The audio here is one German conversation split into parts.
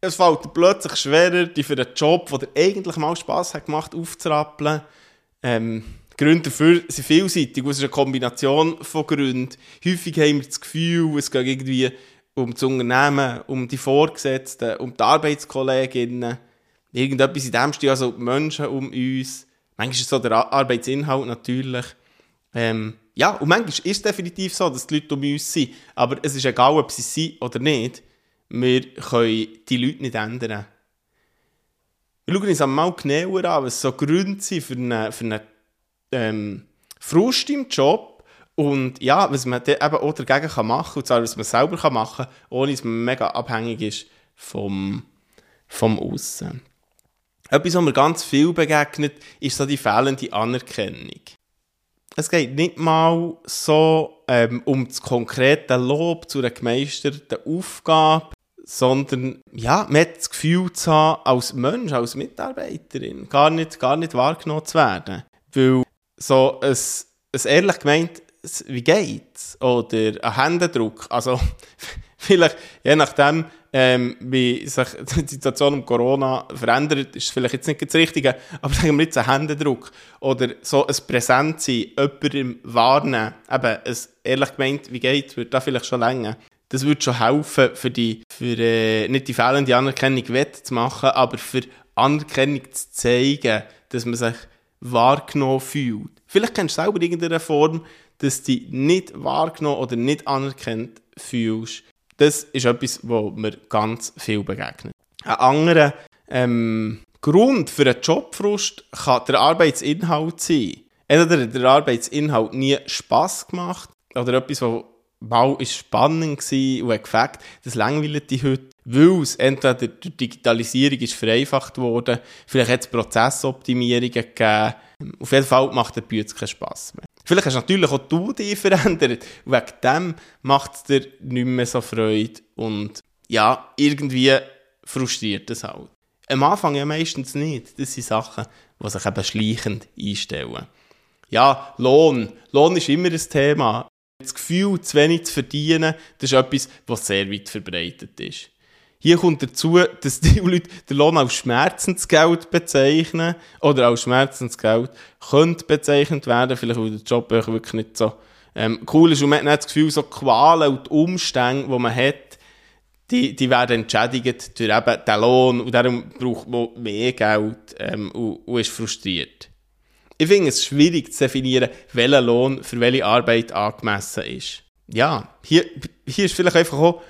Es fällt dir plötzlich schwerer, die für einen Job, der dir eigentlich mal Spass hat gemacht, aufzurappeln. Ähm, Gründe dafür sind vielseitig. Es ist eine Kombination von Gründen. Häufig haben wir das Gefühl, es geht irgendwie um das Unternehmen, um die Vorgesetzten, um die Arbeitskolleginnen. Irgendetwas in dem Stil, also die Menschen um uns. Manchmal ist es so der Arbeitsinhalt natürlich. Ähm, ja, und manchmal ist es definitiv so, dass die Leute um uns sind. Aber es ist egal, ob sie sind oder nicht. Wir können die Leute nicht ändern. Wir schauen uns einmal genauer an, was so Gründe sind für einen, für einen ähm, Frust im Job und ja, was man eben auch dagegen kann machen kann, und zwar, was man selber kann machen kann, ohne dass man mega abhängig ist vom, vom Aussen. Etwas, was mir ganz viel begegnet, ist so die fehlende Anerkennung. Es geht nicht mal so ähm, um das konkrete Lob zu einer gemeisterten Aufgabe, sondern ja, man hat das Gefühl zu haben, als Mensch, als Mitarbeiterin, gar nicht, gar nicht wahrgenommen zu werden. Weil so ein, ein ehrlich gemeint, wie geht's? Oder ein Händedruck, also vielleicht, je nachdem, ähm, wie sich die Situation um Corona verändert, ist vielleicht jetzt nicht das Richtige, aber sagen wir jetzt ein Händedruck. Oder so ein Präsentsein, jemandem warnen, eben ein ehrlich gemeint, wie geht's, wird da vielleicht schon länger das würde schon helfen, für die, für, äh, nicht die fehlende Anerkennung zu machen, aber für Anerkennung zu zeigen, dass man sich wahrgenommen fühlt. Vielleicht kennst du selber irgendeine Form, dass du dich nicht wahrgenommen oder nicht anerkannt fühlst. Das ist etwas, was mir ganz viel begegnet. Ein anderer ähm, Grund für einen Jobfrust kann der Arbeitsinhalt sein. Entweder der Arbeitsinhalt nie Spass gemacht oder etwas, was mal ist spannend und hat gefragt, das langweilt dich heute, weil es entweder durch die Digitalisierung ist vereinfacht wurde, vielleicht hat es Prozessoptimierungen gegeben. Auf jeden Fall macht der Bütz keinen Spass mehr. Vielleicht hast natürlich auch du dich verändert und wegen dem macht es dir nicht mehr so Freude und ja, irgendwie frustriert es halt. Am Anfang ja meistens nicht. Das sind Sachen, die sich eben schleichend einstellen. Ja, Lohn. Lohn ist immer ein Thema. Das Gefühl, zu wenig zu verdienen, das ist etwas, was sehr weit verbreitet ist. Hier kommt dazu, dass die Leute den Lohn als Schmerzensgeld bezeichnen oder als Schmerzensgeld könnte bezeichnet werden, vielleicht weil der Job wirklich nicht so ähm, cool ist und man hat das Gefühl, so Qualen und die Umstände, die man hat, die, die werden entschädigt durch eben den Lohn und darum braucht man mehr Geld ähm, und, und ist frustriert. Ich finde es schwierig zu definieren, welcher Lohn für welche Arbeit angemessen ist. Ja, hier, hier ist vielleicht einfach auch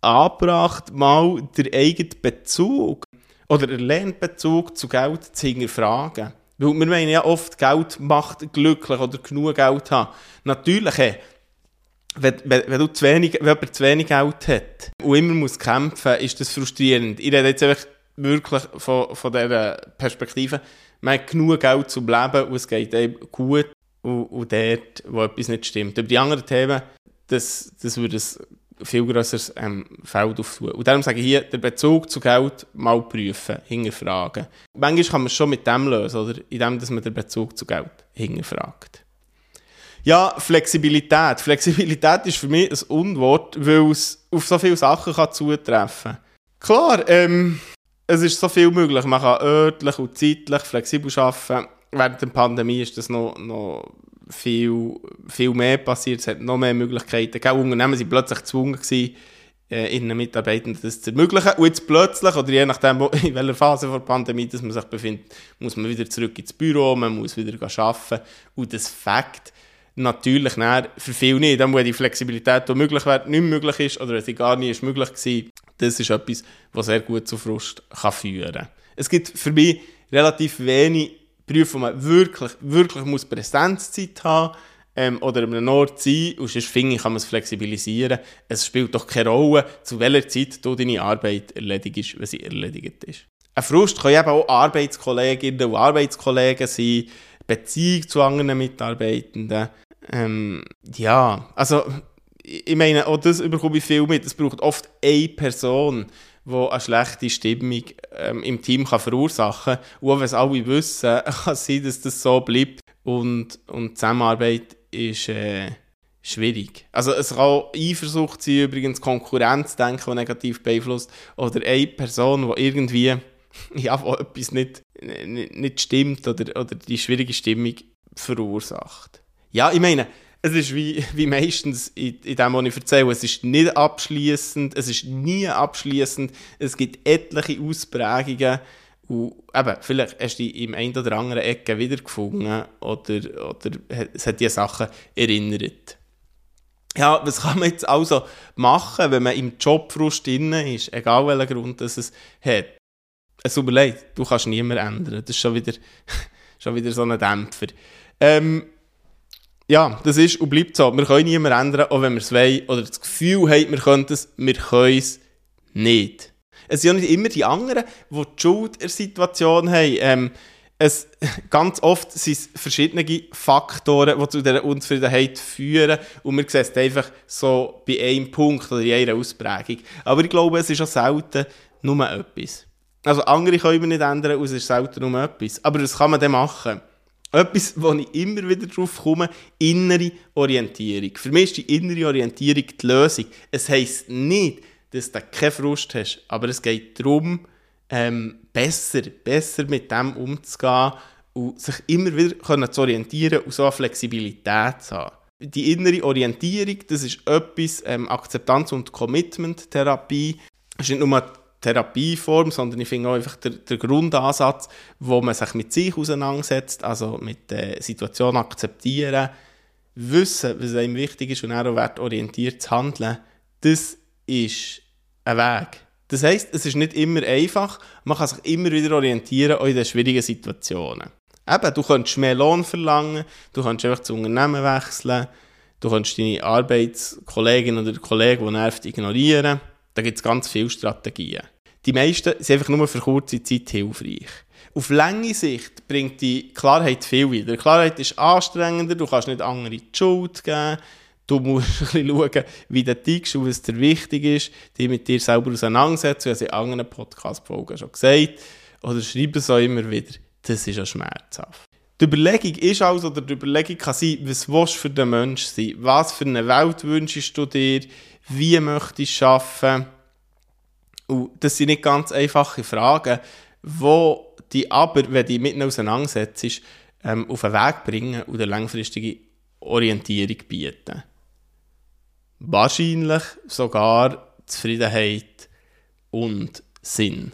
angebracht, mal den eigenen Bezug oder den Lernbezug zu Geld zu hinterfragen. Weil wir meinen ja oft, Geld macht glücklich oder genug Geld haben. Natürlich, wenn, wenn, wenn, du zu wenig, wenn jemand zu wenig Geld hat und immer muss kämpfen, ist das frustrierend. Ich rede jetzt wirklich von, von dieser Perspektive man hat genug Geld zum Leben und es geht einem gut und, und dort, wo etwas nicht stimmt. Über die anderen Themen, das, das würde ein viel grösseres ähm, Feld auftun. Und darum sage ich hier, den Bezug zu Geld mal prüfen, hinterfragen. Manchmal kann man es schon mit dem lösen, oder? Indem, dass man den Bezug zu Geld hinterfragt. Ja, Flexibilität. Flexibilität ist für mich ein Unwort, weil es auf so viele Sachen kann zutreffen kann. Klar, ähm, es ist so viel möglich. Man kann örtlich und zeitlich flexibel arbeiten. Während der Pandemie ist das noch, noch viel, viel mehr passiert. Es hat noch mehr Möglichkeiten. Auch Unternehmen waren plötzlich gezwungen, gewesen, äh, ihren Mitarbeitern das zu ermöglichen. Und jetzt plötzlich, oder je nachdem, in welcher Phase der Pandemie dass man sich befindet, muss man wieder zurück ins Büro, man muss wieder arbeiten. Und das Fakt, natürlich nein, für viele nicht. Dann, wo die Flexibilität, die möglich wäre, nicht möglich ist oder sie gar nicht möglich war, das ist etwas, was sehr gut zu Frust kann führen kann. Es gibt für mich relativ wenig Berufe, wo man wirklich, wirklich muss Präsenzzeit haben ähm, oder an einem Ort sein und sonst finde ich, kann man es flexibilisieren. Es spielt doch keine Rolle, zu welcher Zeit du deine Arbeit erledigst, wenn sie erledigt ist. Ein Frust kann eben auch Arbeitskolleginnen und Arbeitskollegen sein, Beziehung zu anderen Mitarbeitenden. Ähm, ja, also ich meine, auch das bekomme ich viel mit. Es braucht oft eine Person, die eine schlechte Stimmung ähm, im Team kann verursachen kann. Und wenn es alle wissen, kann es sein, dass das so bleibt. Und, und Zusammenarbeit ist äh, schwierig. Also es kann Eifersucht sein, übrigens Konkurrenzdenken, die negativ beeinflusst. Oder eine Person, die irgendwie ja, wo etwas nicht, nicht, nicht stimmt oder, oder die schwierige Stimmung verursacht. Ja, ich meine, es ist wie, wie meistens in, dem, was ich erzähle, es ist nicht abschließend, es ist nie abschließend, es gibt etliche Ausprägungen und eben, vielleicht hast du dich im einen oder anderen Ecke wiedergefunden oder, oder es hat dir Sachen erinnert. Ja, was kann man jetzt also machen, wenn man im Jobfrust drin ist, egal welchen Grund das es hat? Es tut mir leid, du kannst niemand ändern. Das ist schon wieder, schon wieder so ein Dämpfer. Ähm, ja, das ist und bleibt so. Wir können niemand ändern, auch wenn wir es wollen oder das Gefühl haben, wir könnten es, wir können es nicht. Es sind ja nicht immer die anderen, die die Schuld in der Situation haben. Ähm, es, ganz oft sind es verschiedene Faktoren, die zu dieser Unzufriedenheit führen und wir sehen es einfach so bei einem Punkt oder in einer Ausprägung. Aber ich glaube, es ist auch selten nur etwas. Also andere können wir nicht ändern und es ist selten nur etwas. Aber das kann man dann machen. Etwas, wo ich immer wieder drauf komme, innere Orientierung. Für mich ist die innere Orientierung die Lösung. Es heisst nicht, dass du keinen Frust hast, aber es geht darum, ähm, besser, besser mit dem umzugehen und sich immer wieder können zu orientieren und so eine Flexibilität zu haben. Die innere Orientierung, das ist etwas, ähm, Akzeptanz- und Commitment-Therapie, ist nicht nur Therapieform, sondern ich finde auch einfach der, der, Grundansatz, wo man sich mit sich auseinandersetzt, also mit der Situation akzeptieren, wissen, was einem wichtig ist und auch wertorientiert zu handeln, das ist ein Weg. Das heisst, es ist nicht immer einfach, man kann sich immer wieder orientieren, auch in den schwierigen Situationen. Eben, du könntest mehr Lohn verlangen, du könntest einfach zu Unternehmen wechseln, du könntest deine Arbeitskollegin oder Kollegen, die nervt, ignorieren. Da gibt es ganz viele Strategien. Die meisten sind einfach nur für kurze Zeit hilfreich. Auf lange Sicht bringt die Klarheit viel wieder. Klarheit ist anstrengender, du kannst nicht andere die Schuld geben, du musst ein bisschen schauen, wie du tickst und was dir wichtig ist, dich mit dir selber auseinandersetzen, wie ich in anderen Podcast-Folgen schon gesagt oder schreibe es auch immer wieder, das ist ja schmerzhaft. Die Überlegung ist also, oder die Überlegung kann sein, was willst du für den Menschen sein? Was für eine Welt wünschst du dir? Wie möchtest du arbeiten? Und das sind nicht ganz einfache Fragen, wo die aber, wenn die mitten auseinandersetzt, ähm, auf den Weg bringen und eine langfristige Orientierung bieten. Wahrscheinlich sogar Zufriedenheit und Sinn.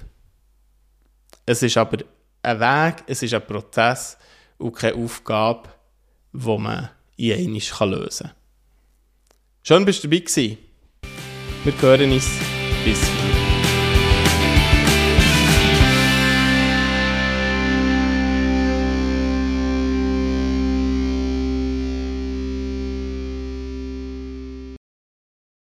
Es ist aber ein Weg, es ist ein Prozess und keine Aufgabe, die man in einmal lösen kann. Schön, dass du dabei gewesen. Wir hören uns. Bis.